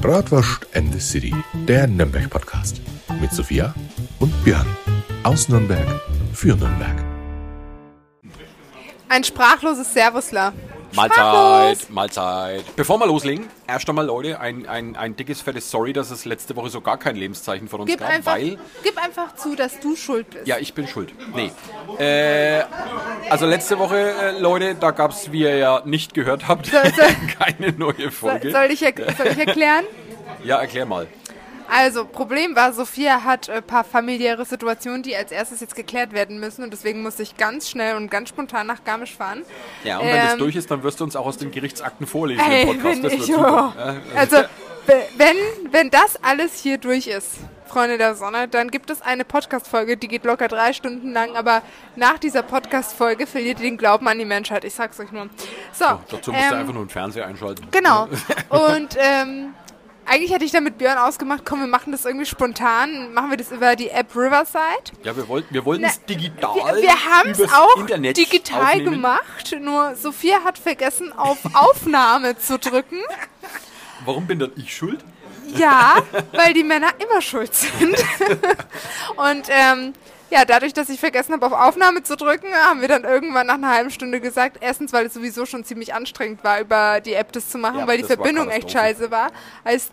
Bratwurst and the City, der Nürnberg-Podcast. Mit Sophia und Björn. Aus Nürnberg für Nürnberg. Ein sprachloses Servusler. Mahlzeit. Mahlzeit. Bevor wir loslegen, erst einmal, Leute, ein, ein, ein dickes, fettes Sorry, dass es letzte Woche so gar kein Lebenszeichen von uns Gib gab, einfach, weil... gib einfach zu, dass du schuld bist. Ja, ich bin schuld. Nee. Äh, also letzte Woche, äh, Leute, da gab es, wie ihr ja nicht gehört habt, Soll- soll- keine neue Folge. soll, ich, erk- soll ich erklären? Ja, erklär mal. Also, Problem war, Sophia hat ein paar familiäre Situationen, die als erstes jetzt geklärt werden müssen und deswegen musste ich ganz schnell und ganz spontan nach Garmisch fahren. Ja, und wenn das Ähm, durch ist, dann wirst du uns auch aus den Gerichtsakten vorlesen im Ey, Podcast. wenn Das ich, super. oh. Also, we- wenn, wenn das alles hier durch ist, Freunde der Sonne, dann gibt es eine Podcast-Folge, die geht locker drei Stunden lang, aber nach dieser Podcast-Folge verliert ihr den Glauben an die Menschheit. Ich sag's euch nur. So, Dazu musst du ähm, einfach nur einen Fernseher einschalten. Genau. Und ähm, eigentlich hätte ich da mit Björn ausgemacht, komm, wir machen das irgendwie spontan. Machen wir das über die App Riverside. Ja, wir wollten wir wollten es digital Wir, wir haben es auch Internet digital aufnehmen. gemacht, nur Sophia hat vergessen, auf Aufnahme zu drücken. Warum bin dann ich schuld? Ja, weil die Männer immer schuld sind. Und ähm, ja, dadurch, dass ich vergessen habe, auf Aufnahme zu drücken, haben wir dann irgendwann nach einer halben Stunde gesagt, erstens, weil es sowieso schon ziemlich anstrengend war, über die App das zu machen, Ja, weil die Verbindung echt scheiße war. Heißt,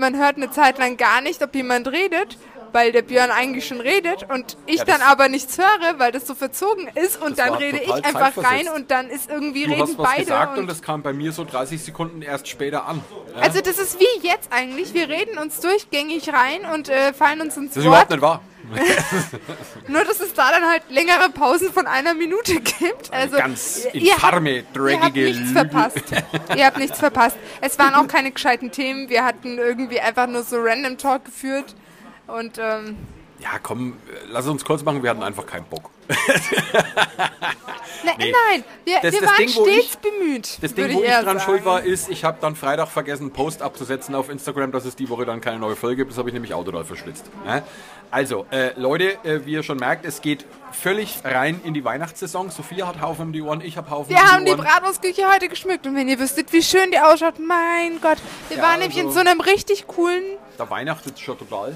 man hört eine Zeit lang gar nicht, ob jemand redet, weil der Björn eigentlich schon redet und ich Ja, das- dann aber nichts höre, weil das so verzogen ist und Das dann rede ich einfach rein und dann ist irgendwie Du reden hast was beide. gesagt und, und das kam bei mir so 30 Sekunden erst später an. Ja? also das ist wie jetzt eigentlich. Wir reden uns durchgängig rein und äh, fallen uns ins das ist Wort. überhaupt nicht wahr. Nur, dass es da dann halt längere Pausen von einer Minute gibt. Also, ganz infame, habt, dreckige Ihr habt nichts Lüge. verpasst. ihr habt nichts verpasst. Es waren auch keine gescheiten Themen. Wir hatten irgendwie einfach nur so Random Talk geführt. Und ähm, Ja, komm, lass uns kurz machen, wir hatten einfach keinen Bock. ne, Nee. nein, wir, Das- wir das waren Ding, stets ich- bemüht. Das Ding, wo ich dran sagen. schuld war, ist, ich habe dann Freitag vergessen, einen Post abzusetzen auf Instagram, dass es die Woche dann keine neue Folge gibt. Das habe ich nämlich auch total verschwitzt. Ja? Also, äh, Leute, äh, wie ihr schon merkt, es geht völlig rein in die Weihnachtssaison. Sophia hat Haufen um die Ohren, ich habe Haufen Wir um haben die die Ohren. Bratwurstküche heute geschmückt und wenn ihr wüsstet, wie schön die ausschaut, mein Gott. Wir Ja, waren nämlich in also- so einem richtig coolen Da weihnachtet schon total.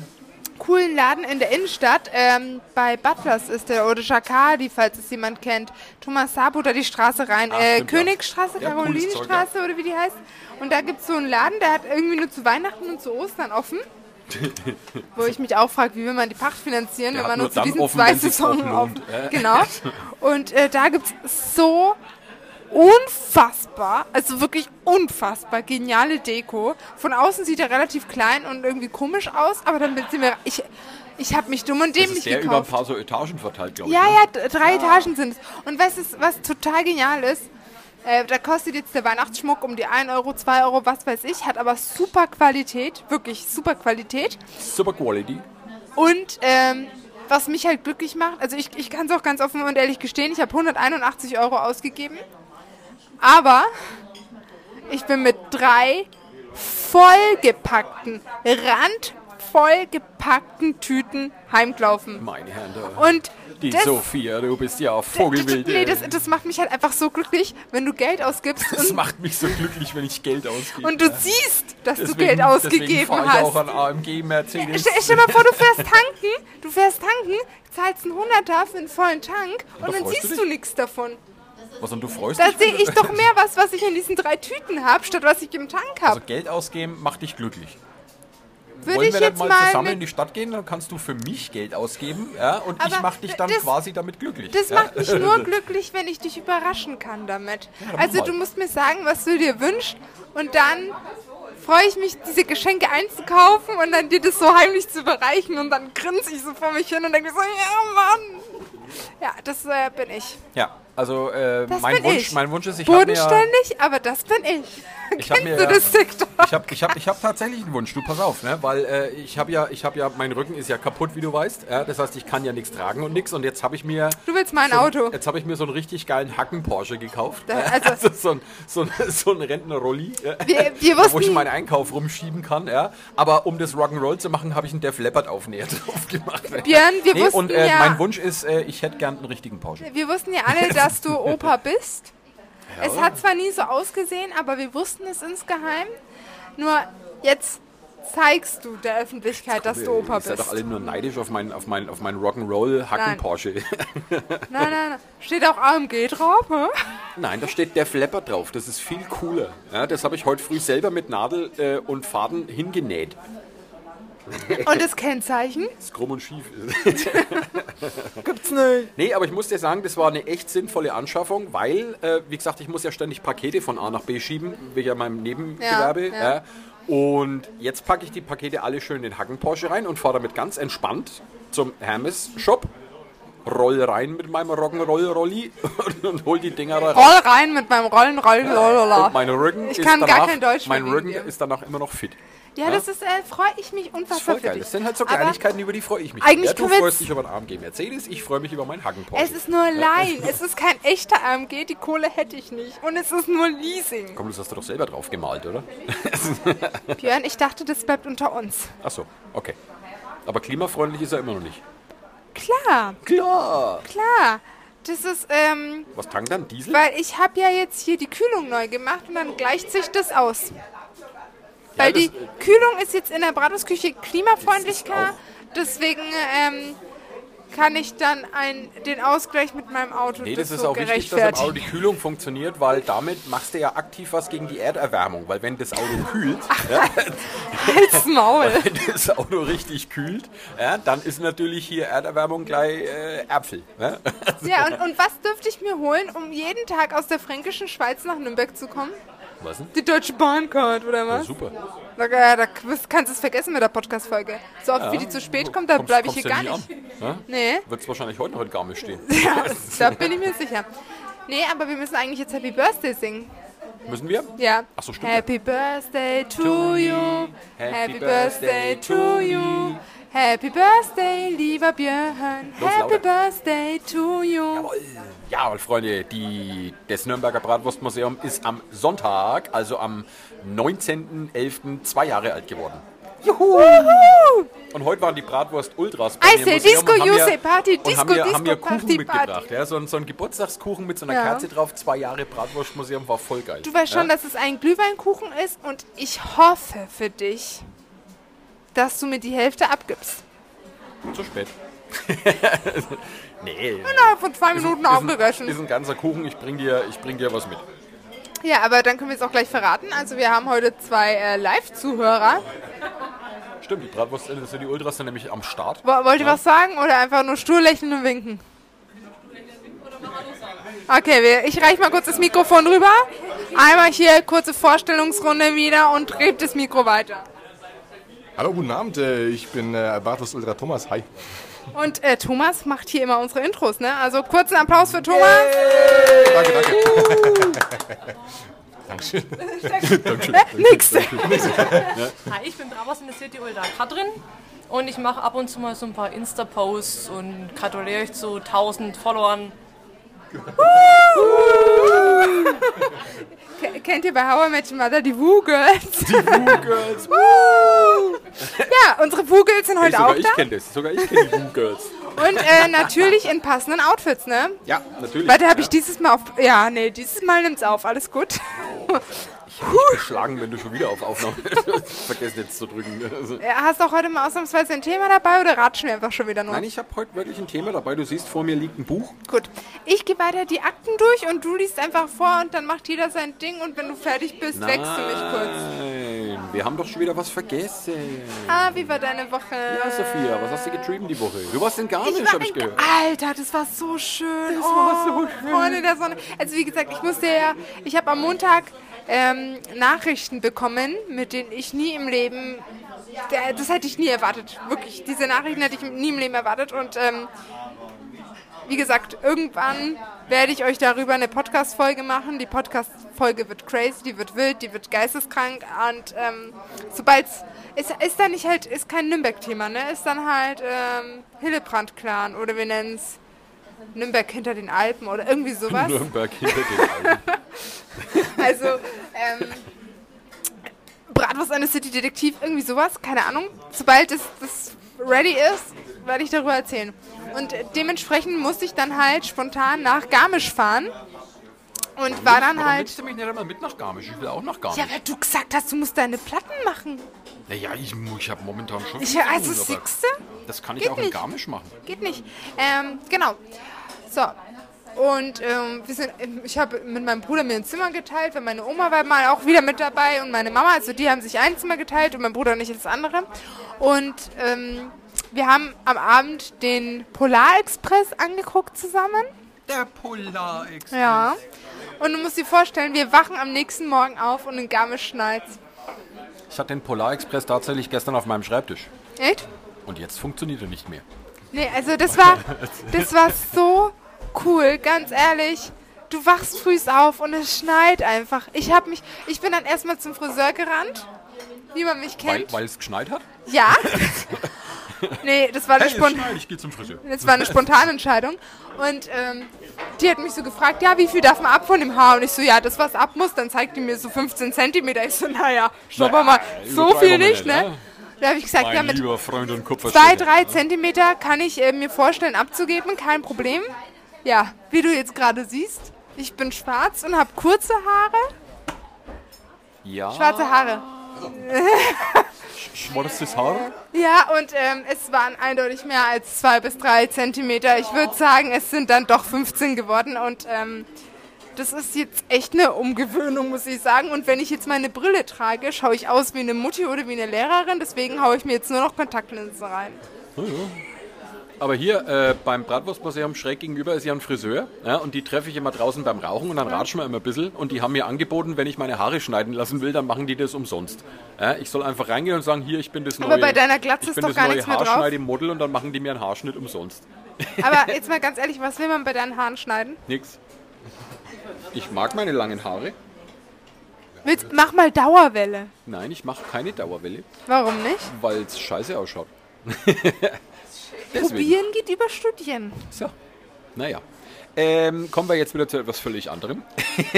coolen Laden in der Innenstadt. Ähm, bei Butlers ist der oder Jacquardi, falls es jemand kennt. Thomas Sabo, da die Straße rein. Ah, äh, ja. Königstraße, Ja, Karolinenstraße oder wie die heißt. Und da gibt es so einen Laden, der hat irgendwie nur zu Weihnachten und zu Ostern offen. Wo ich mich auch frage, wie will man die Pacht finanzieren, Der wenn man nur nur zu diesen offen, zwei Saisonen lohnt. Ja. Genau. Und äh, da gibt es so unfassbar, also wirklich unfassbar geniale Deko. Von außen sieht er relativ klein und irgendwie komisch aus, aber dann sind wir, ich, ich habe mich dumm und Das dämlich ist der über ein gekauft. paar so Etagen verteilt, glaube ich. Ja, ne? ja, drei Etagen sind es. Und was, ist, was total genial ist, äh, da kostet jetzt der Weihnachtsschmuck um die 1 Euro, 2 Euro, was weiß ich, hat aber super Qualität, wirklich super Qualität. Super Quality. Und ähm, was mich halt glücklich macht, also ich, ich kann es auch ganz offen und ehrlich gestehen, ich habe 181 Euro ausgegeben, aber ich bin mit drei vollgepackten, randvollgepackten Tüten heimgelaufen. Meine Herren. da- Und Die das, Sophia, du bist ja das, Vogelwild. nee, ey. das, das macht mich halt einfach so glücklich, wenn du Geld ausgibst Das und, macht mich so glücklich, wenn ich Geld ausgebe. und du siehst, dass du Deswegen- Geld deswegen ausgegeben fahr ich hast. auch an AMG Mercedes. Stell, stell mal vor, du fährst tanken, du fährst tanken, zahlst einen Hunderter für einen vollen Tank und, da dann du siehst dich? du nichts davon. Was und du freust Da dich? sehe ich doch mehr was, was ich in diesen drei Tüten habe, statt was ich im Tank Also habe. Geld ausgeben macht dich glücklich. Würde Wollen ich wir dann mal mal zusammen in die Stadt gehen, dann kannst du für mich Geld ausgeben ja, und ich Aber mach dich dann das- quasi damit glücklich. Das ja? macht mich nur glücklich, wenn ich dich überraschen kann damit. dann Also du musst mir sagen, was du dir wünschst und dann freue ich mich, diese Geschenke einzukaufen und dann dir das so heimlich zu überreichen und dann grinse ich so vor mich hin und denke so, ja Mann. Ja, das äh, bin ich. Ja, also äh, mein, Wunsch, ich. mein Wunsch ist, ich habe Bodenständig, aber das bin ich. Ich hab Kennst mir- du das TikTok? ich hab, ich hab, ich hab tatsächlich einen Wunsch, du pass auf, ne? weil äh, ich habe ja, ich habe ja, mein Rücken ist ja kaputt, wie du weißt, ja? das heißt, ich kann ja nichts tragen und nichts und jetzt habe ich mir Du willst mein so, Auto. Jetzt habe ich mir so einen richtig geilen Hacken-Porsche gekauft. Da- also- also so ein, so ein, so ein Rentner-Rolli, ja, Wir, wir wo ich meinen Einkauf rumschieben kann. Ja. Aber um das Rock'n'Roll zu machen, habe ich einen Def Leppard Aufnäher drauf gemacht. Björn, wir nee, wussten und äh, ja- mein Wunsch ist, äh, ich hätte gern einen richtigen Porsche. wir wussten ja alle, dass du Opa bist. Es hat zwar nie so ausgesehen, aber wir wussten es insgeheim. Nur Jetzt zeigst du der Öffentlichkeit, dass du Opa Ihr seid bist. doch alle nur neidisch auf meinen auf mein, auf mein Rock'n'Roll Hacken Nein. Porsche. Nein, nein, nein. Steht auch AMG drauf, hä? Nein, da steht der Flapper drauf. Das ist viel cooler. Ja, das habe ich heute früh selber mit Nadel äh, und Faden hingenäht. Und das Kennzeichen? Das ist krumm und schief. Gibt's nicht. nee, aber ich muss dir sagen, das war eine echt sinnvolle Anschaffung, weil, äh, wie gesagt, ich muss ja ständig Pakete von A nach B schieben, wegen ja meinem Nebengewerbe. Ja, ja. Ja. Und jetzt packe ich die Pakete alle schön in den Hacken Porsche rein und fahre damit ganz entspannt zum Hermes Shop. Roll rein mit meinem Rock'n'Roll-Rolli und hol die Dinger da raus. Roll rein mit meinem Rollen, Rollen. Und mein Rücken Ich ist kann gar danach, kein Deutsch Mein Rücken ist danach immer noch fit. Ja, das ist, äh, freue ich mich Das ist unfassbar voll geil. Das sind halt so Aber Kleinigkeiten, über die freue ich mich. eigentlich ja, du freust dich über einen AMG Mercedes, ich freue mich über meinen Hacken Porsche. Es ist nur Laien. Es ist kein echter AMG. Die Kohle hätte ich nicht. Und es ist nur Leasing. Komm, das hast du doch selber drauf gemalt, oder? Björn, ich dachte, das bleibt unter uns. Ach so, okay. Aber klimafreundlich ist er immer noch nicht. Klar, Klar. klar. Das ist, ähm, Was tankt dann? Diesel? weil ich habe ja jetzt hier die Kühlung neu gemacht und dann gleicht sich das aus. Weil das- die Kühlung ist jetzt in der Bratwurstküche klimafreundlicher. Deswegen ähm, kann ich dann ein, den Ausgleich mit meinem Auto Nee, das ist auch wichtig, dass im Auto die Kühlung funktioniert, weil damit machst du ja aktiv was gegen die Erderwärmung. Weil wenn das Auto kühlt, ja, Halt's Maul. wenn das Auto richtig kühlt, ja, dann ist natürlich hier Erderwärmung gleich äh, Äpfel. Ja? Ja, und, und was dürfte ich mir holen, um jeden Tag aus der fränkischen Schweiz nach Nürnberg zu kommen? Was denn? Die Deutsche Bahncard, oder Ja, was? super. Da, da kannst du es vergessen mit der Podcast-Folge. So oft wie die zu spät kommt, da bleibe ich hier gar ja nicht. ja? Nee, Wird es wahrscheinlich heute noch in Garmisch stehen. ja, da bin ich mir sicher. Nee, aber wir müssen eigentlich jetzt Happy Birthday singen. Müssen wir? Ja. Ach so, stimmt. Happy Birthday to you. Happy Birthday to you. Happy Birthday, lieber Björn. Los, Happy lauter. Birthday to you. Ja, und Freunde, die, das Nürnberger Bratwurstmuseum ist am Sonntag, also am 19.11., zwei Jahre alt geworden. Juhu. Und heute waren die Bratwurst Ultras bei mir im say Museum Disco, und haben mir- Party, Disco, haben mir, Disco, Kuchen Party, mitgebracht. Party. Ja, so, ein, so ein Geburtstagskuchen mit so einer Ja. Kerze drauf. Zwei Jahre Bratwurstmuseum war voll geil. Du weißt schon, ja? dass es ein Glühweinkuchen ist und ich hoffe für dich, dass du mir die Hälfte abgibst. Zu spät. nee. Na, von zwei Minuten aufgegessen. ist ein ganzer Kuchen, ich bring, dir, ich bring dir was mit. Ja, aber dann können wir es auch gleich verraten. Also wir haben heute zwei äh, Live-Zuhörer. Stimmt, die Bratwurst sind die Ultras sind nämlich am Start. Wo- Wollt ihr was sagen oder einfach nur stur lächeln und winken? Okay, wir, ich reiche mal kurz das Mikrofon rüber. Einmal hier kurze Vorstellungsrunde wieder und dreht das Mikro weiter. Hallo, guten Abend. äh, Ich bin äh, Bartos Ultra Thomas. Hi. Und äh, Thomas macht hier immer unsere Intros, ne? Also kurzen Applaus für Thomas. Danke, danke. Dankeschön. Äh, nix. Hi, ich bin Bravos in der City Ultra Katrin und ich mache ab und zu mal so ein paar Insta-Posts und gratuliere euch zu 1000 Followern. Ke- Kennt ihr bei How I Met Your Mother die Woo Girls? Die Woo-Girls. Woo! Ja, unsere Woo Girls sind Hey, heute sogar auch ich da. kenne das. Sogar ich kenne die Woo-Girls. Und äh, natürlich in passenden Outfits, ne? Ja, natürlich. Warte, habe ich dieses Mal auf. Ja, nee, dieses Mal nimmt's auf. Alles gut. Geschlagen, wenn du schon wieder auf Aufnahme vergessen jetzt zu drücken. Also, Hast du auch heute mal ausnahmsweise ein Thema dabei oder ratschen wir einfach schon wieder nur? nein, ich habe heute wirklich ein Thema dabei. Du siehst, vor mir liegt ein Buch. Gut. Ich gehe weiter die Akten durch und du liest einfach vor und dann macht jeder sein Ding und wenn du fertig bist, wächst du mich kurz. Nein, wir haben doch schon wieder was vergessen. Ah, wie war deine Woche? Ja, Sophia, was hast du getrieben die Woche? Du warst in Ich Garmisch, habe ich gehört. Alter, das war so schön. Das oh, war so schön. Freunde der Sonne. Also wie gesagt, ich musste ja, ich habe am Montag ähm, Nachrichten bekommen, mit denen ich nie im Leben, das hätte ich nie erwartet. Wirklich, diese Nachrichten hätte ich nie im Leben erwartet. Und ähm, wie gesagt, irgendwann werde ich euch darüber eine Podcast-Folge machen. Die Podcast-Folge wird crazy, die wird wild, die wird geisteskrank. Und ähm, sobald es ist dann nicht halt, ist kein Nürnberg-Thema, ne? Ist dann halt ähm, Hillebrand-Clan oder wir nennen es Nürnberg hinter den Alpen oder irgendwie sowas. Nürnberg hinter den Alpen. Also, ähm, Bratwurst eine City Detektiv, irgendwie sowas, keine Ahnung. Sobald es das ready ist, werde ich darüber erzählen. Und dementsprechend musste ich dann halt spontan nach Garmisch fahren. Und war dann Warum halt. nimmst du mich nicht einmal mit nach Garmisch? Ich will auch nach Garmisch. Ja, weil du gesagt hast, du musst deine Platten machen. Naja, ich, ich habe momentan schon. Ich, also siehste, Das kann ich Geht auch in nicht. Garmisch machen. geht nicht. Ähm, genau. So. Und ähm, wir sind, ich habe mit meinem Bruder mir ein Zimmer geteilt, weil meine Oma war mal auch wieder mit dabei und meine Mama, also die haben sich ein Zimmer geteilt und mein Bruder und ich das andere. Und ähm, wir haben am Abend den Polarexpress angeguckt zusammen. Der Polar Ja. Und du musst dir vorstellen, wir wachen am nächsten Morgen auf und in Garmisch schneit's. Ich hatte den Polarexpress tatsächlich gestern auf meinem Schreibtisch. Echt? Und jetzt funktioniert er nicht mehr. Nee, also das war, das war so cool, ganz ehrlich. Du wachst früh auf und es schneit einfach. Ich hab mich, ich bin dann erstmal zum Friseur gerannt, wie man mich kennt. weil es geschneit hat? ja. nee, das war eine, Hey, es Spon schneit, ich gehe zum Friseur. das war eine spontane Entscheidung. Und ähm, die hat mich so gefragt, ja, wie viel darf man ab von dem Haar? Und ich so, ja, das, was ab muss, dann zeigt die mir so 15 Zentimeter. Ich so, naja, schauen wir mal, so viel nicht, ne? ne? Da habe ich gesagt, ja, Mein mit lieber Freund und Zwei, drei Zentimeter kann ich äh, mir vorstellen abzugeben, kein Problem. Ja, wie du jetzt gerade siehst, ich bin schwarz und habe kurze Haare. Ja, Schwarze Haare. schwarzes Haar. Ja, und ähm, es waren eindeutig mehr als zwei bis drei Zentimeter. Ich würde sagen, es sind dann doch 15 geworden und ähm, das ist jetzt echt eine Umgewöhnung, muss ich sagen. Und wenn ich jetzt meine Brille trage, schaue ich aus wie eine Mutti oder wie eine Lehrerin. Deswegen haue ich mir jetzt nur noch Kontaktlinsen rein. Aber hier äh, beim Bratwurstmuseum schräg gegenüber ist ja ein Friseur. Ja, und die treffe ich immer draußen beim Rauchen und dann ratschen wir immer ein bisschen. Und die haben mir angeboten, wenn ich meine Haare schneiden lassen will, dann machen die das umsonst. Ja, ich soll einfach reingehen und sagen, hier, ich bin das neue, Aber bei deiner Glatze ist doch gar nichts mehr drauf. Haarschneidemodel und dann machen die mir einen Haarschnitt umsonst. Aber jetzt mal ganz ehrlich, was will man bei deinen Haaren schneiden? Nix. Ich mag meine langen Haare. Willst, mach mal Dauerwelle. Nein, ich mache keine Dauerwelle, Warum nicht? weil es scheiße ausschaut. Probieren geht über Studieren. So, naja. Ähm, kommen wir jetzt wieder zu etwas völlig anderem.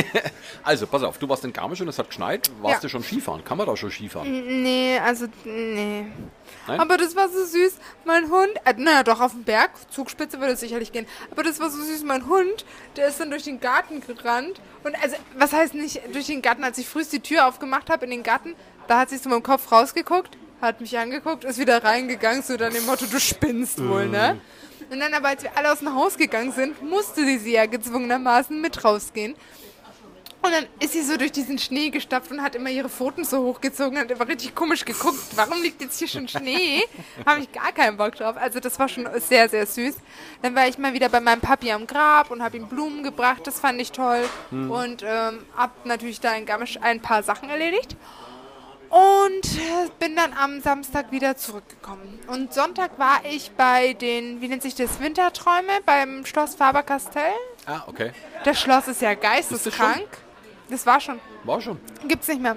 also, pass auf, du warst in Garmisch und es hat geschneit. Warst Ja. du schon Skifahren? Kann man da schon Skifahren? Nee, also, nee. Nein? Aber das war so süß. Mein Hund, äh, naja, doch auf dem Berg, Zugspitze würde es sicherlich gehen. Aber das war so süß. Mein Hund, der ist dann durch den Garten gerannt. Und also, was heißt nicht durch den Garten? Als ich frühst die Tür aufgemacht habe in den Garten, da hat sie so mit dem Kopf rausgeguckt, hat mich angeguckt, ist wieder reingegangen, so dann dem Motto, du spinnst wohl, ne? Und dann aber, als wir alle aus dem Haus gegangen sind, musste sie, sie ja gezwungenermaßen mit rausgehen. Und dann ist sie so durch diesen Schnee gestapft und hat immer ihre Pfoten so hochgezogen und hat immer richtig komisch geguckt. Warum liegt jetzt hier schon Schnee? Habe ich gar keinen Bock drauf. Also das war schon sehr, sehr süß. Dann war ich mal wieder bei meinem Papi am Grab und habe ihm Blumen gebracht. Das fand ich toll. Und ähm, habe natürlich da in Garmisch ein paar Sachen erledigt. Und äh, bin dann am Samstag wieder zurückgekommen. Und Sonntag war ich bei den, wie nennt sich das, Winterträume beim Schloss Faber-Castell. Ah, okay. Das Schloss ist ja das geisteskrank. Das war schon. War schon. Gibt's nicht mehr.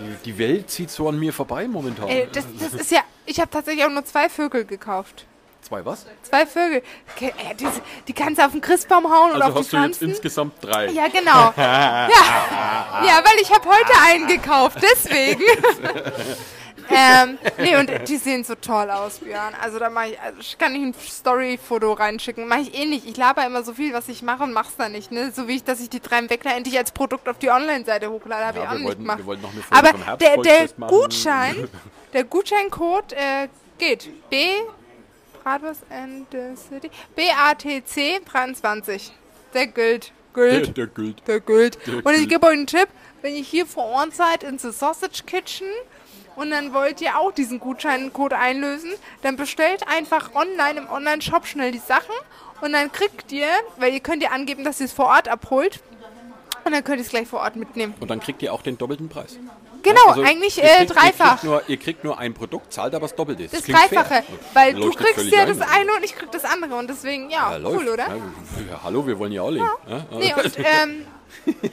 Die, die Welt zieht so an mir vorbei momentan. Ey, das, das ist ja. Ich habe tatsächlich auch nur zwei Vögel gekauft. Zwei was? Zwei Vögel. Okay, äh, die, die kannst du auf den Christbaum hauen oder Also auf hast die du jetzt insgesamt drei. ja, genau. ja. ja, weil ich habe heute einen gekauft, deswegen. ähm, nee, und die sehen so toll aus, Björn. Also da mache ich, also ich kann nicht ein Story-Foto reinschicken. Mache ich eh nicht. Ich laber immer so viel, was ich mache und mach's dann nicht. Ne? So wie ich, dass ich die drei Weckler endlich als Produkt auf die Online-Seite hochlade, habe Ja, ich auch wir nicht wollten- gemacht. wollten Aber der, der. Gutschein, der Gutscheincode äh, geht. B Bratwurst and the City. BATC 23. Der gilt. Der, Gilt. der gilt. Der gilt. Der Und ich gilt. gebe euch einen Tipp, wenn ihr hier vor Ort seid, ins Sausage Kitchen und dann wollt ihr auch diesen Gutscheincode einlösen, dann bestellt einfach online im Online-Shop schnell die Sachen und dann kriegt ihr, weil ihr könnt ja angeben, dass ihr es vor Ort abholt und dann könnt ihr es gleich vor Ort mitnehmen. Und dann kriegt ihr auch den doppelten Preis. Genau, Also, eigentlich ihr äh, kriegt- Ihr dreifach. kriegt, nur, ihr kriegt nur ein Produkt, zahlt aber das Doppelte. Das klingt fair. Dreifache, weil du kriegst ja das eine und ich krieg das andere und deswegen, ja, Ja, cool, oder? Ja, hallo, wir wollen ja alle. Ja? Nee, und ähm,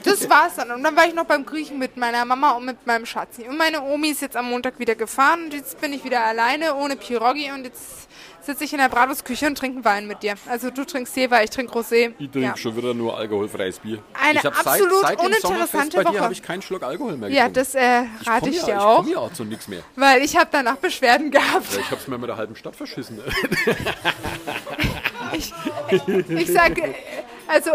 das war's dann. Und dann war ich noch beim Griechen mit meiner Mama und mit meinem Schatzi. Und meine Omi ist jetzt am Montag wieder gefahren und jetzt bin ich wieder alleine ohne Pirogi und jetzt sitze ich in der Bratwurstküche und trinke Wein mit dir. Also du trinkst Jever, ich trinke Rosé. Ich trinke ja. schon wieder nur alkoholfreies Bier. Eine ich absolut seit, seit uninteressante bei dir Woche. habe ich keinen Schluck Alkohol mehr ja, getrunken. das äh, rate ich, ja, dir ich auch, komme ja auch zu nichts mehr. weil ich habe danach Beschwerden gehabt. Ja, ich habe es mir mit der halben Stadt verschissen. Ich sage, also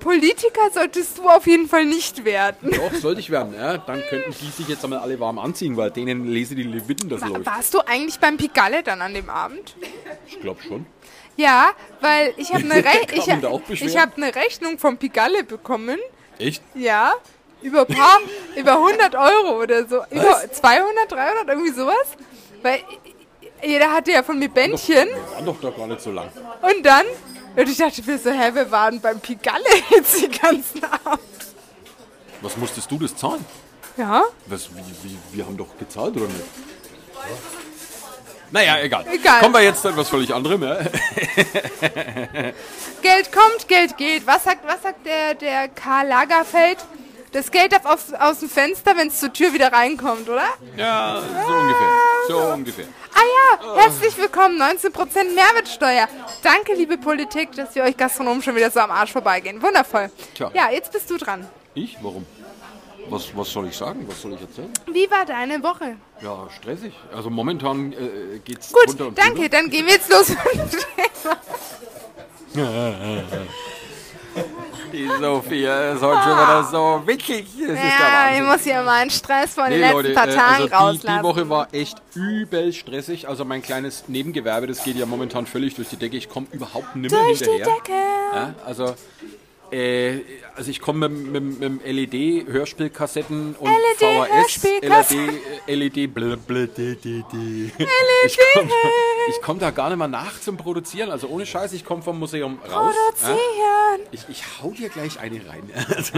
Politiker solltest du auf jeden Fall nicht werden. Doch, sollte ich werden. Ja? Dann könnten die sich jetzt einmal alle warm anziehen, weil denen lese die Leviten das läuft. Warst du eigentlich beim Pigalle dann an dem Abend? Ich glaube schon. Ja, weil ich habe eine, Re ich, ich hab eine Rechnung vom Pigalle bekommen. Echt? Ja, über ein paar, über 100 Euro oder so. Über 200, 300, irgendwie sowas. Weil jeder hatte ja von mir Bändchen. War doch doch gar nicht so lang. Und dann, und ich dachte mir so, hä, wir waren beim Pigalle jetzt den ganzen Abend. Was musstest du das zahlen? Ja, Was, wie, wie, wir haben doch gezahlt, oder nicht? Naja, egal. Egal. Kommen wir jetzt zu etwas völlig anderem. Ja? Geld kommt, Geld geht. Was sagt, was sagt der, der Karl Lagerfeld? Das Geld darf auf, aus dem Fenster, wenn es zur Tür wieder reinkommt, oder? ja, so ungefähr. So ungefähr. Ah ja, herzlich willkommen, 19% Mehrwertsteuer. Danke, liebe Politik, dass wir euch Gastronomen schon wieder so am Arsch vorbeigehen. Wundervoll. Tja. Ja, jetzt bist du dran. Ich? Warum? Was, was soll ich sagen? Was soll ich erzählen? Wie war deine Woche? Ja, stressig. Also momentan äh, geht's Gut, runter und danke. drüber. Dann gehen wir jetzt los. Die Sophia ist heute schon wieder so witzig. Das ja, ich muss hier meinen Stress von den Nee, letzten Leute, paar äh, Tagen also die, die rauslassen. Woche war echt übel stressig. Also mein kleines Nebengewerbe, das geht ja momentan völlig durch die Decke. Ich komme überhaupt nicht mehr Durch die hinterher. Decke. Ja, also, äh, also ich komme mit, mit, mit LED-Hörspielkassetten und VHS, LED-Hörspielkassetten. LED, LED, blö, blö, di, di, di. Ich komme komm da gar nicht mehr nach zum Produzieren. Also ohne Scheiß, ich komme vom Museum raus. Ja. Produzieren. Ich, ich hau dir gleich eine rein.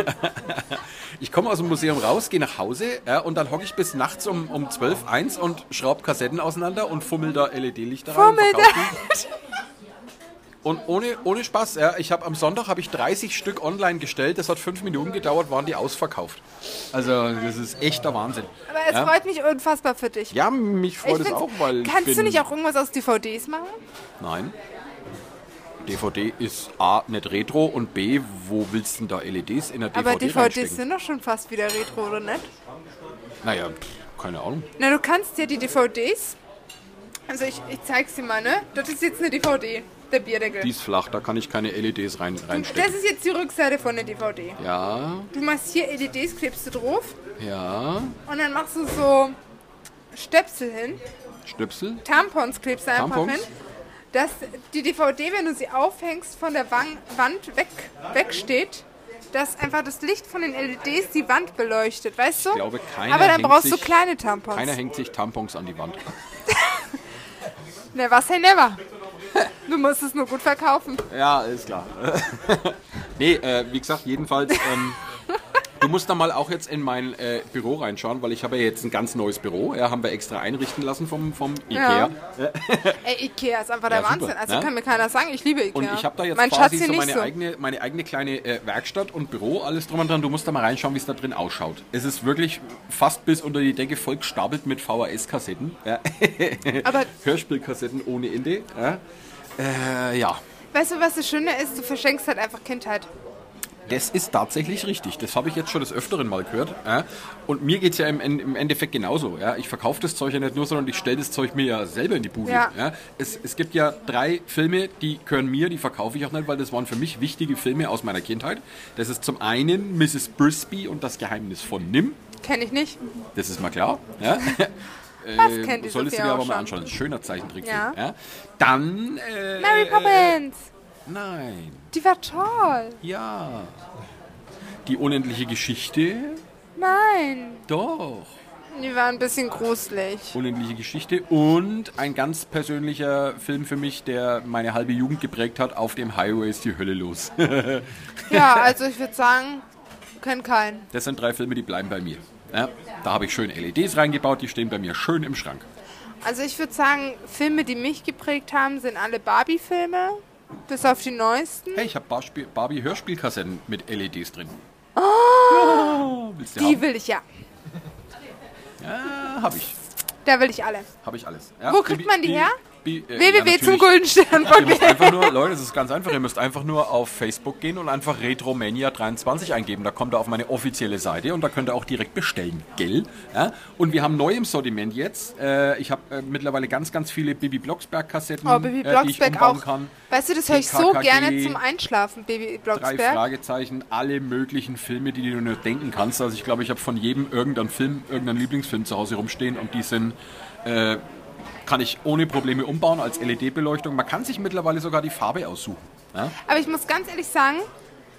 ich komme aus dem Museum raus, gehe nach Hause ja, und dann hocke ich bis nachts um, um 12, 1 und schraub Kassetten auseinander und fummel da LED-Lichter rein. Fummel die. Und ohne, ohne Spaß, ja, ich habe am Sonntag habe ich 30 Stück online gestellt, das hat fünf Minuten gedauert, waren die ausverkauft. Also das ist echter Wahnsinn. Aber es ja. freut mich unfassbar für dich. ja, mich freut es find's- auch, weil ich Kannst du nicht auch irgendwas aus DVDs machen? Nein. DVD ist A, nicht Retro und B, wo willst du denn da LEDs in der DVD Aber DVDs reinstecken? sind doch schon fast wieder Retro, oder nicht? Naja, pff, keine Ahnung. Na, du kannst ja die DVDs. Also ich, ich zeig's dir mal, ne? Das ist jetzt eine DVD, der Bierdeckel. Die ist flach, da kann ich keine LEDs rein, das reinstecken. ist jetzt die Rückseite von der DVD. Ja, Du machst hier LEDs, klebst du drauf ja. und dann machst du so Stöpsel hin. Stöpsel. Tampons klebst du einfach Tampons? hin. Dass die DVD, wenn du sie aufhängst, von der Wang Wand weg, wegsteht. Dass einfach das Licht von den LEDs die Wand beleuchtet, weißt du? Ich glaube, keiner Aber dann brauchst du sich- kleine Tampons. Keiner hängt sich Tampons an die Wand. Never say never. Du musst es nur gut verkaufen. Ja, ist klar. nee, äh, wie gesagt, jedenfalls, ähm, du musst da mal auch jetzt in mein äh, Büro reinschauen, weil ich habe ja jetzt ein ganz neues Büro. Ja, haben wir extra einrichten lassen vom, vom Ikea. Ey, Ikea ist einfach der Ja, super, Wahnsinn. Also ne? kann mir keiner sagen, ich liebe Ikea. Und ich habe da jetzt mein quasi so meine, so. Eigene, meine eigene kleine äh, Werkstatt und Büro, alles drum und dran. Du musst da mal reinschauen, wie es da drin ausschaut. Es ist wirklich fast bis unter die Decke voll gestapelt mit VHS-Kassetten. Ja. Aber Hörspielkassetten ohne Ende. Ja. Äh, ja. weißt du, was das Schöne ist? Du verschenkst halt einfach Kindheit. Das ist tatsächlich richtig. Das habe ich jetzt schon des Öfteren mal gehört. Ja. Und mir geht es ja im, im Endeffekt genauso. Ja. Ich verkaufe das Zeug ja nicht nur, sondern ich stelle das Zeug mir ja selber in die Bude. Ja. Ja. Es, es gibt ja drei Filme, die gehören mir, die verkaufe ich auch nicht, weil das waren für mich wichtige Filme aus meiner Kindheit. Das ist zum einen Mrs. Brisby und das Geheimnis von Nim. Kenn ich nicht. Das ist mal klar. Ja. Was Äh, kennt die Solltest du dir aber mal anschauen. Das ein schöner Zeichentrickfilm. Ja. Dann. Äh, Mary äh, Poppins. Nein. Die war toll. Ja. Die unendliche Geschichte. Nein. Doch. Die war ein bisschen gruselig. Unendliche Geschichte und ein ganz persönlicher Film für mich, der meine halbe Jugend geprägt hat. Auf dem Highway ist die Hölle los. Ja, also ich würde sagen, kenn keinen. Das sind drei Filme, die bleiben bei mir. Ja, da habe ich schön LEDs reingebaut, die stehen bei mir schön im Schrank. Also ich würde sagen, Filme, die mich geprägt haben, sind alle Barbie-Filme. Bis auf die neuesten. Hey, ich habe Barbie-Hörspielkassetten mit LEDs drin. Willst du Die haben? will ich ja. Ja, habe ich. Da will ich alle. Habe ich alles. Ja, Wo kriegt man die her? Bi- äh, www zum Goldenstern Ihr müsst einfach nur, Leute, es ist ganz einfach, ihr müsst einfach nur auf Facebook gehen und einfach Retromania23 eingeben. Da kommt ihr auf meine offizielle Seite und da könnt ihr auch direkt bestellen, gell? Ja? Und wir haben neu im Sortiment jetzt. Äh, ich habe äh, mittlerweile ganz, ganz viele Bibi Blocksberg-Kassetten, Oh, Baby äh, die ich Blocksberg umbauen auch. kann. Weißt du, das höre ich so gerne zum Einschlafen, Baby Drei Blocksberg. Fragezeichen, alle möglichen Filme, die du nur denken kannst. Also ich glaube, ich habe von jedem irgendeinen Film, irgendeinen Lieblingsfilm zu Hause rumstehen und die sind, äh, kann ich ohne Probleme umbauen als LED-Beleuchtung. Man kann sich mittlerweile sogar die Farbe aussuchen. Ja? Aber ich muss ganz ehrlich sagen,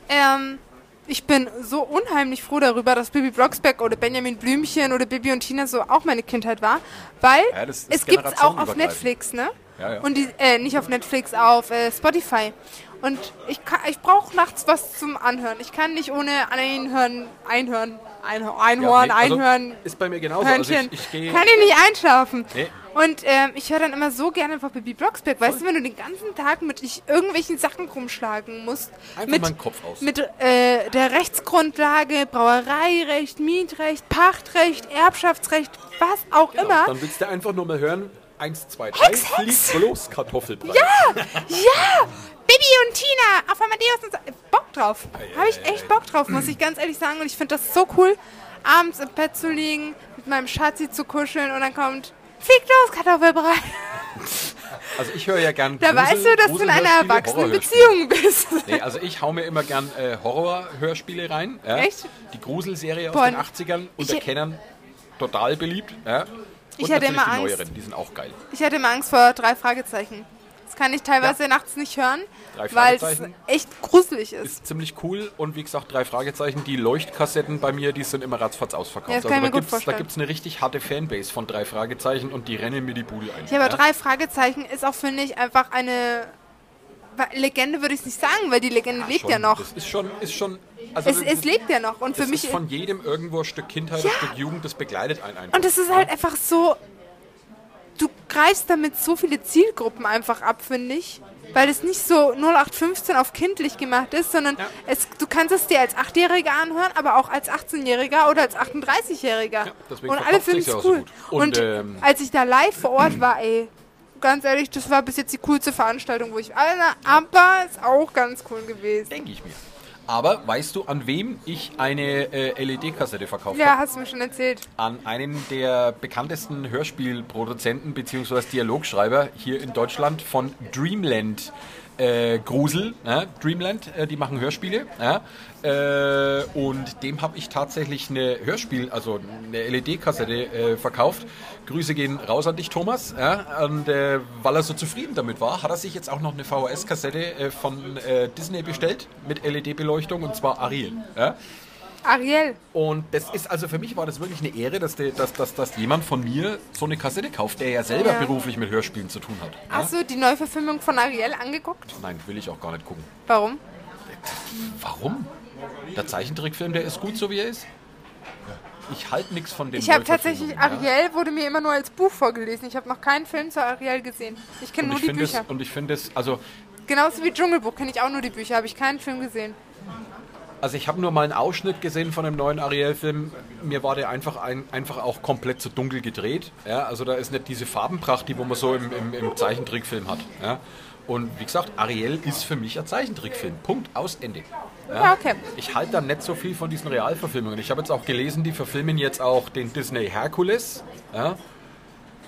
ähm, ich bin so unheimlich froh darüber, dass Bibi Blocksberg oder Benjamin Blümchen oder Bibi und Tina so auch meine Kindheit war, weil Ja, das ist es auch auf. Netflix, ne? Ja, ja. Und die, äh, nicht auf Netflix, auf äh, Spotify. Und ich, kann- ich brauche nachts was zum Anhören. Ich kann nicht ohne Einhören, Einhorn, Einhorn, nee, also Einhören, ist bei mir genauso. Also ich, ich kann ich nicht einschlafen. Nee. Und ähm, ich höre dann immer so gerne einfach Bibi Blocksberg. Weißt du, wenn du den ganzen Tag mit ich irgendwelchen Sachen rumschlagen musst. Einfach mit, mal den Kopf aus. Mit äh, der Rechtsgrundlage, Brauereirecht, Mietrecht, Pachtrecht, Erbschaftsrecht, was auch Genau, immer. Dann willst du einfach nur mal hören. Eins, zwei, drei, Hex, Hex. fliegt los, Kartoffelbrei. Ja, ja, Bibi und Tina auf Amadeus und so. Bock drauf. Habe ich echt Bock drauf, muss ich ganz ehrlich sagen. Und ich finde das so cool, abends im Bett zu liegen, mit meinem Schatzi zu kuscheln und dann kommt, flieg los, Kartoffelbrei. Also ich höre ja gern Da Grusel- weißt du, dass du in einer erwachsenen. Beziehung bist. Nee, also ich hau mir immer gern äh, Horrorhörspiele rein. Ja. Echt? Die Gruselserie aus Boah, den 80ern, ich- unter Kennern total beliebt. Ja. Und Ich hatte immer die Angst. neueren, die sind auch geil. Ich hatte immer Angst vor drei Fragezeichen. Das kann ich teilweise nachts nicht hören, weil es echt gruselig ist. Ist ziemlich cool und wie gesagt, drei Fragezeichen. Die Leuchtkassetten bei mir, die sind immer ratzfatz ausverkauft. Ja, das kann ich also mir da gut gibt's, da vorstellen. gibt es eine richtig harte Fanbase von drei Fragezeichen und die rennen mir die Bude ein. Ja, aber drei Fragezeichen ist auch, finde ich, einfach eine Legende, würde ich nicht sagen, weil die Legende lebt Schon, ja noch. Das ist schon, ist schon. Also Es, es lebt ja noch. Und für mich ist von jedem irgendwo ein Stück Kindheit, Ja. ein Stück Jugend, das begleitet einen einfach. Und es ist halt einfach so, du greifst damit so viele Zielgruppen einfach ab, finde ich. Weil es nicht so 0815 auf kindlich gemacht ist, sondern Ja. es, du kannst es dir als 8-Jähriger anhören, aber auch als 18-Jähriger oder als 38-Jähriger. deswegen und alle finden es ja so cool. gut. Und, Und, ähm, als ich da live vor Ort war, ey, ganz ehrlich, das war bis jetzt die coolste Veranstaltung, wo ich. Alter, aber ist auch ganz cool gewesen. Denke ich mir. Aber weißt du, an wem ich eine äh, LED-Kassette verkauft Ja, hast du mir schon erzählt. An einen der bekanntesten Hörspielproduzenten bzw. Dialogschreiber hier in Deutschland von Dreamland. Äh, Grusel, ja, Dreamland, äh, die machen Hörspiele. Äh, und dem habe ich tatsächlich eine Hörspiel, also eine LED-Kassette äh, verkauft. Grüße gehen raus an dich, Thomas. Und äh, weil er so zufrieden damit war, hat er sich jetzt auch noch eine VHS-Kassette äh, von äh, Disney bestellt mit LED-Beleuchtung und zwar Ariel. Ja. Ariel. Und das ist, also für mich war das wirklich eine Ehre, dass, der, dass, dass, dass jemand von mir so eine Kassette kauft, der ja selber Ja. beruflich mit Hörspielen zu tun hat. Ja? Hast du die Neuverfilmung von Ariel angeguckt? Nein, will ich auch gar nicht gucken. Warum? Warum? Der Zeichentrickfilm, der ist gut so wie er ist. Ich halte nichts von den Ich habe tatsächlich, ja. Ariel wurde mir immer nur als Buch vorgelesen. Ich habe noch keinen Film zu Ariel gesehen. Ich kenne nur ich die finde es, Bücher. und ich finde es, also, Genauso wie Dschungelbuch kenne ich auch nur die Bücher, habe ich keinen Film gesehen. Also ich habe nur mal einen Ausschnitt gesehen von dem neuen Ariel-Film. Mir war der einfach, ein, einfach auch komplett zu dunkel gedreht. Ja, also da ist nicht diese Farbenpracht, die wo man so im, im, im Zeichentrickfilm hat. Ja. Und wie gesagt, Ariel ist für mich ein Zeichentrickfilm. Punkt, aus, Ende. Ja, okay. Ich halte da nicht so viel von diesen Realverfilmungen. Ich habe jetzt auch gelesen, die verfilmen jetzt auch den Disney Hercules. Ja?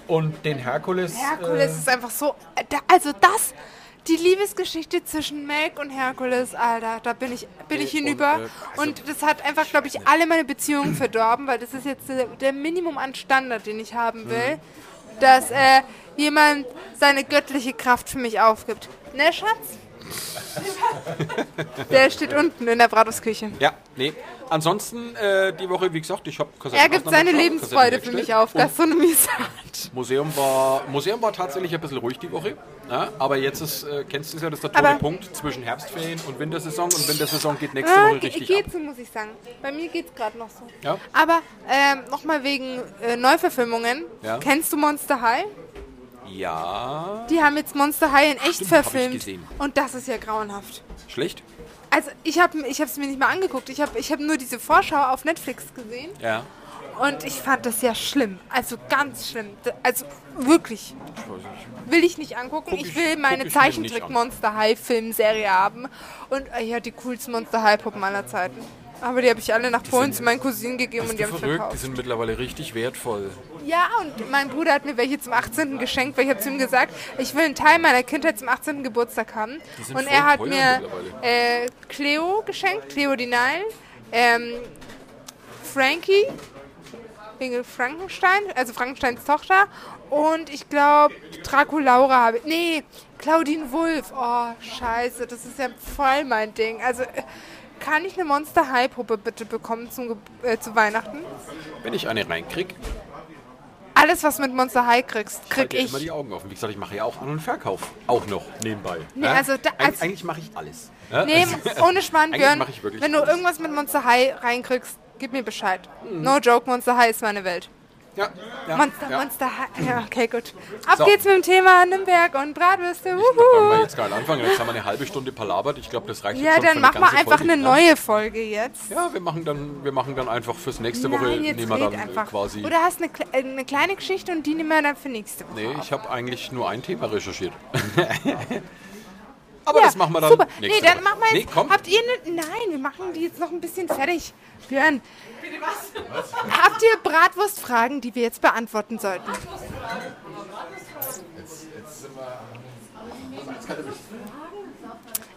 Und den Hercules. Herkules äh, ist einfach so. äh, also das, die Liebesgeschichte zwischen Meg und Herkules, Alter, da bin ich, bin ich hinüber. äh, Und, das hat einfach, glaube ich, alle meine Beziehungen verdorben, weil das ist jetzt der, der Minimum an Standard, den ich haben will, dass äh, jemand seine göttliche Kraft für mich aufgibt. Ne, Schatz? Der steht unten in der Bratwurstküche. ja, nee. Ansonsten äh, die Woche, wie gesagt, ich habe Er gibt seine Lebensfreude für mich auf. Gastronomie. Museum war, Museum war tatsächlich ein bisschen ruhig die Woche. Ja, aber jetzt ist, äh, kennst du es ja, das ist der Aber- Punkt zwischen Herbstferien und Wintersaison. Und Wintersaison geht nächste Ah, Woche richtig ab. geht so, muss ich sagen. Bei mir geht's gerade noch so. Ja. Aber ähm, nochmal wegen äh, Neuverfilmungen. Ja. Kennst du Monster High? Ja, Die haben jetzt Monster High in echt Stimmt, ich verfilmt. Und das ist ja grauenhaft. schlecht. Also ich habe ich es mir nicht mal angeguckt. Ich habe ich hab nur diese Vorschau auf Netflix gesehen. Ja. Und ich fand das ja schlimm. Also ganz schlimm. Also wirklich. Will ich nicht angucken. Guck ich, ich- will meine ich mir nicht Zeichentrick an. Monster High Filmserie haben. Und äh, ja, die coolsten Monster High Puppen aller Zeiten. Aber die habe ich alle nach Polen zu meinen Cousinen gegeben und die haben verrückt? Die verkauft. sind mittlerweile richtig wertvoll. Ja, und mein Bruder hat mir welche zum 18. geschenkt, weil ich habe zu ihm gesagt, ich will einen Teil meiner Kindheit zum 18. Geburtstag haben. sind Und er hat mir äh, Cleo geschenkt, Cleo die Nile, ähm, Frankie, wegen Frankenstein, also Frankensteins Tochter. Und ich glaube, Draculaura habe ich. Nee, Claudine Wolf. Oh, scheiße, das ist ja voll mein Ding. Also, äh, kann ich eine Monster High Puppe bitte bekommen zum, äh, zu Weihnachten? Wenn ich eine reinkrieg, Alles, was mit Monster High kriegst, krieg ich ich. immer die Augen offen. Wie gesagt, ich mache ja auch An- und Verkauf. Auch noch nebenbei. Nee, Ja? also da- Eig als- eigentlich mache ich alles. Ja? Nee, ohne Schmarrn, Björn. Wenn du alles. irgendwas mit Monster High reinkriegst, gib mir Bescheid. Mhm. No joke, Monster High ist meine Welt. Ja, ja, Monster, ja. Monster High. Ja, okay, gut. Ab So. geht's mit dem Thema Nürnberg und Bratwürste. Wollen wir Wuhu. jetzt gar nicht anfangen. Jetzt haben wir eine halbe Stunde palabert. Ich glaube, das reicht jetzt Ja, schon für dann machen wir einfach Folge, eine ne? neue Folge jetzt. Ja, wir machen dann, wir machen dann einfach fürs nächste Woche Nein, jetzt nehmen wir dann einfach. quasi. Oder hast eine, eine kleine Geschichte und die nehmen wir dann für nächste Woche. Nee, auf. ich habe eigentlich nur ein Thema recherchiert. Aber Ja, das machen wir dann Super. Nee, dann machen wir Nee, jetzt. komm. Habt ihr ne, Nein, wir machen die jetzt noch ein bisschen fertig. Björn. Habt ihr Bratwurstfragen, die wir jetzt beantworten sollten?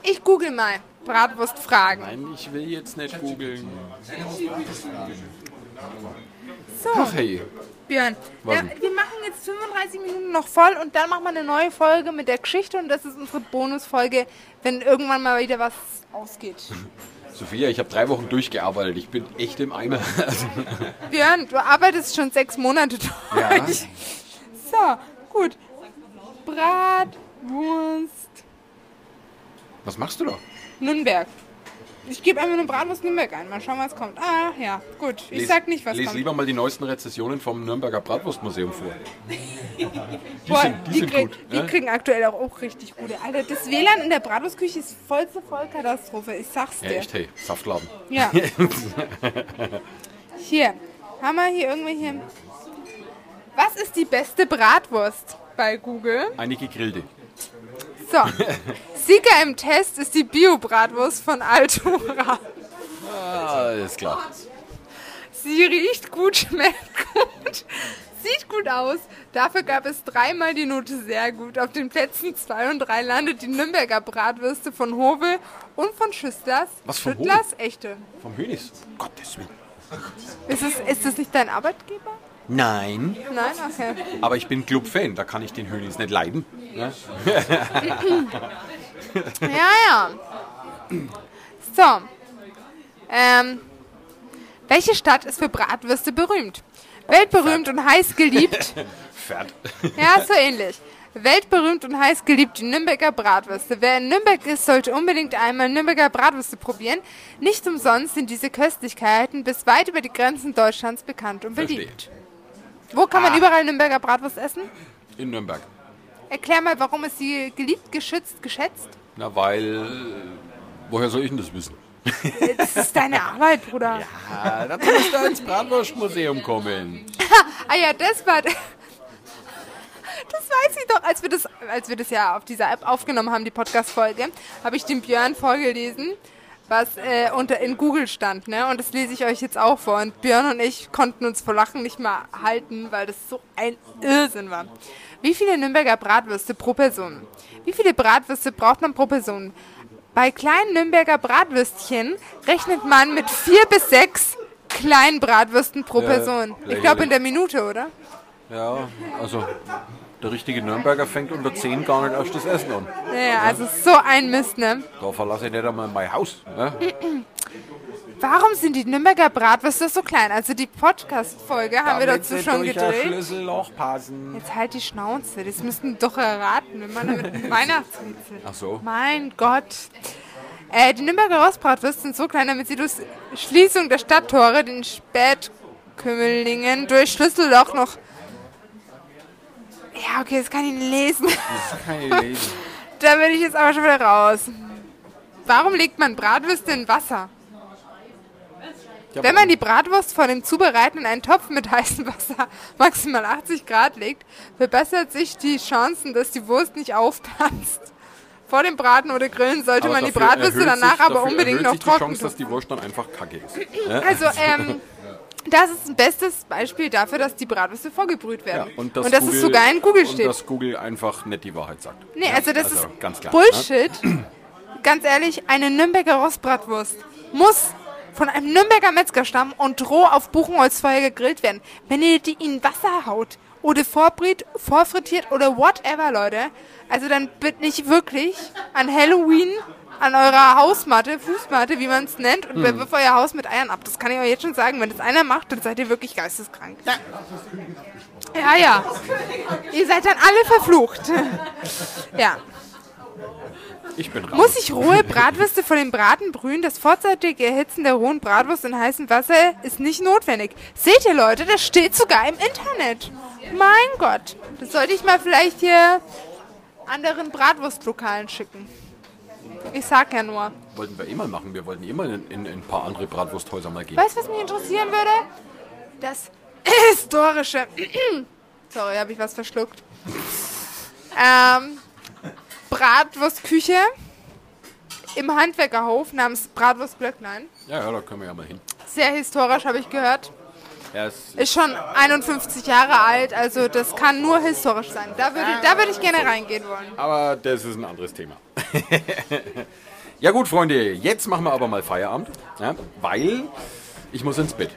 Ich google mal. Bratwurstfragen. Nein, ich will jetzt nicht googeln. So, Ach hey. Björn. Ja, wir machen jetzt 35 Minuten noch voll und dann machen wir eine neue Folge mit der Geschichte und das ist unsere Bonusfolge, wenn irgendwann mal wieder was ausgeht. Sophia, ich habe drei Wochen durchgearbeitet. Ich bin echt im Eimer. Björn, du arbeitest schon sechs Monate durch. Ja. So, gut. Bratwurst Was machst du da? Nürnberg. Ich gebe einfach nur Bratwurst Nürnberg ein. Mal schauen, was kommt. Ah, ja, gut. Ich Les- sag nicht, was Les kommt. lieber mal die neuesten Rezessionen vom Nürnberger Bratwurstmuseum vor. Die Boah, sind, die die, sind krieg, gut. die ne? kriegen aktuell auch, auch richtig gute. Alter, das WLAN in der Bratwurstküche ist vollste Vollkatastrophe. Ich sag's Ja, dir. echt, hey, Saftladen. Ja. hier. Haben wir hier irgendwelche. Was ist die beste Bratwurst bei Google? Eine gegrillte. So. Sieger im Test ist die Bio-Bratwurst von Altura. Ah, ist klar. Sie riecht gut, schmeckt gut, sieht gut aus. Dafür gab es dreimal die Note sehr gut. Auf den Plätzen 2 und 3 landet die Nürnberger Bratwürste von Hove und von Schüstlers. Was, von Schüttlers, echte. Vom Hönis. Gottes Willen. Ist, es, ist das nicht dein Arbeitgeber? Nein. Nein? Okay. Aber ich bin Club-Fan, da kann ich den Hönis nicht leiden. Ne? Ja, ja. So. Ähm, welche Stadt ist für Bratwürste berühmt? Weltberühmt und heiß geliebt. Pferd. Ja, so ähnlich. Weltberühmt und heiß geliebt die Nürnberger Bratwürste. Wer in Nürnberg ist, sollte unbedingt einmal Nürnberger Bratwürste probieren. Nicht umsonst sind diese Köstlichkeiten bis weit über die Grenzen Deutschlands bekannt und Verstehe. Wo kann man überall Nürnberger Bratwurst essen? In Nürnberg. Erklär mal, warum ist sie geliebt, geschützt, geschätzt? Na, weil. Woher soll ich denn das wissen? Das ist deine Arbeit, Bruder. Ah, da musst du ins Bratwurstmuseum kommen. Ah ja, das war. Das weiß ich doch, als wir das, als wir das ja auf dieser App aufgenommen haben, die Podcast-Folge, habe ich dem Björn vorgelesen, was äh, unter in Google stand, ne? Und das lese ich euch jetzt auch vor. Und Björn und ich konnten uns vor Lachen nicht mal halten, weil das so ein Irrsinn war. Wie viele Nürnberger Bratwürste pro Person? Wie viele Bratwürste braucht man pro Person? Bei kleinen Nürnberger Bratwürstchen rechnet man mit vier bis sechs kleinen Bratwürsten pro Person. Ich glaube in der Minute, oder? Ja, also. Der richtige Nürnberger fängt unter 10 gar nicht erst das Essen an. Naja, also so ein Mist, ne? Da verlasse ich nicht einmal mein Haus. Ne? Warum sind die Nürnberger Bratwürste so klein? Also die Podcast-Folge haben wir dazu schon gedreht. Schlüsselloch passen. Jetzt halt die Schnauze, das müssten doch erraten, wenn man damit ein Weihnachtsrätsel. Ach so. Mein Gott. Äh, die Nürnberger Rostbratwürste sind so klein, damit sie durch Schließung der Stadttore, den Spätkümmelingen, durch Schlüsselloch noch... Ja, okay, das kann ich nicht lesen. Das kann ich lesen. da bin ich jetzt aber schon wieder raus. Warum legt man Bratwürste in Wasser? Wenn man die Bratwurst vor dem Zubereiten in einen Topf mit heißem Wasser maximal 80 Grad legt, verbessert sich die Chancen, dass die Wurst nicht aufplatzt. Vor dem Braten oder Grillen sollte Aber man die Bratwürste danach sich, aber unbedingt noch sich die trocken Chance, dass die Wurst dann einfach kacke ist. Also, ähm, das ist ein bestes Beispiel dafür, dass die Bratwürste vorgebrüht Ja, werden. und dass, das Google, ist sogar in Google und steht. dass Google einfach nicht die Wahrheit sagt. Nee, also das also ist ganz klar, Bullshit. Ganz ehrlich, eine Nürnberger Rostbratwurst muss von einem Nürnberger Metzger stammen und roh auf Buchenholzfeuer gegrillt werden. Wenn ihr die in Wasser haut oder vorbrät, vorfrittiert oder whatever, Leute, also dann bitte nicht wirklich an Halloween an eurer Hausmatte, Fußmatte, wie man es nennt, und Hm. bewirft euer Haus mit Eiern ab. Das kann ich euch jetzt schon sagen. Wenn das einer macht, dann seid ihr wirklich geisteskrank. Ja, ja. Ihr seid dann alle verflucht. ja. Ich bin raus. Muss ich rohe Bratwürste vor dem Braten brühen? Das vorzeitige Erhitzen der rohen Bratwurst in heißem Wasser ist nicht notwendig. Seht ihr, Leute, das steht sogar im Internet. Mein Gott. Das sollte ich mal vielleicht hier anderen Bratwurstlokalen schicken. Ich sag ja nur. Wollten wir mal machen. Wir wollten mal in, in, in ein paar andere Bratwursthäuser mal gehen. Weißt du, was mich interessieren würde? Das historische. Sorry, habe ich was verschluckt. Ähm, Bratwurstküche im Handwerkerhof namens Bratwurstblöcklein. Ja, ja, da können wir ja mal hin. Sehr historisch, habe ich gehört. Ja, Ist schon 51 Jahre alt, also das kann nur historisch sein. Da würde, da würde ich gerne reingehen wollen. aber das ist ein anderes Thema. ja gut, Freunde, jetzt machen wir aber mal Feierabend, ja, weil ich muss ins Bett.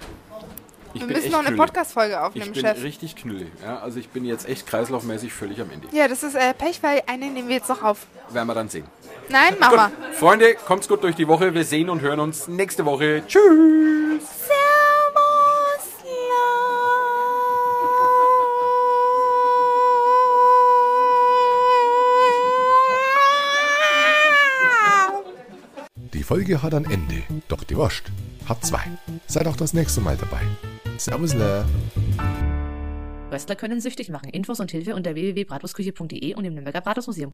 Ich Wir müssen noch eine. Podcast-Folge Ich aufnehmen, bin Chef. richtig knüllig. Ja, also ich bin jetzt echt kreislaufmäßig völlig am Ende. Ja, das ist äh, Pech, weil eine nehmen wir jetzt noch auf. Werden wir dann sehen. Nein, Mama. Freunde, kommt's gut durch die Woche. Wir sehen und hören uns nächste Woche. Tschüss. Servus, Folge hat ein Ende, doch die Wurst hat zwei. Seid auch das nächste Mal dabei. Servus, la. Röstler können süchtig machen. Infos und Hilfe unter www.bratwurstküche.de und im Nürnberger Bratwurstmuseum.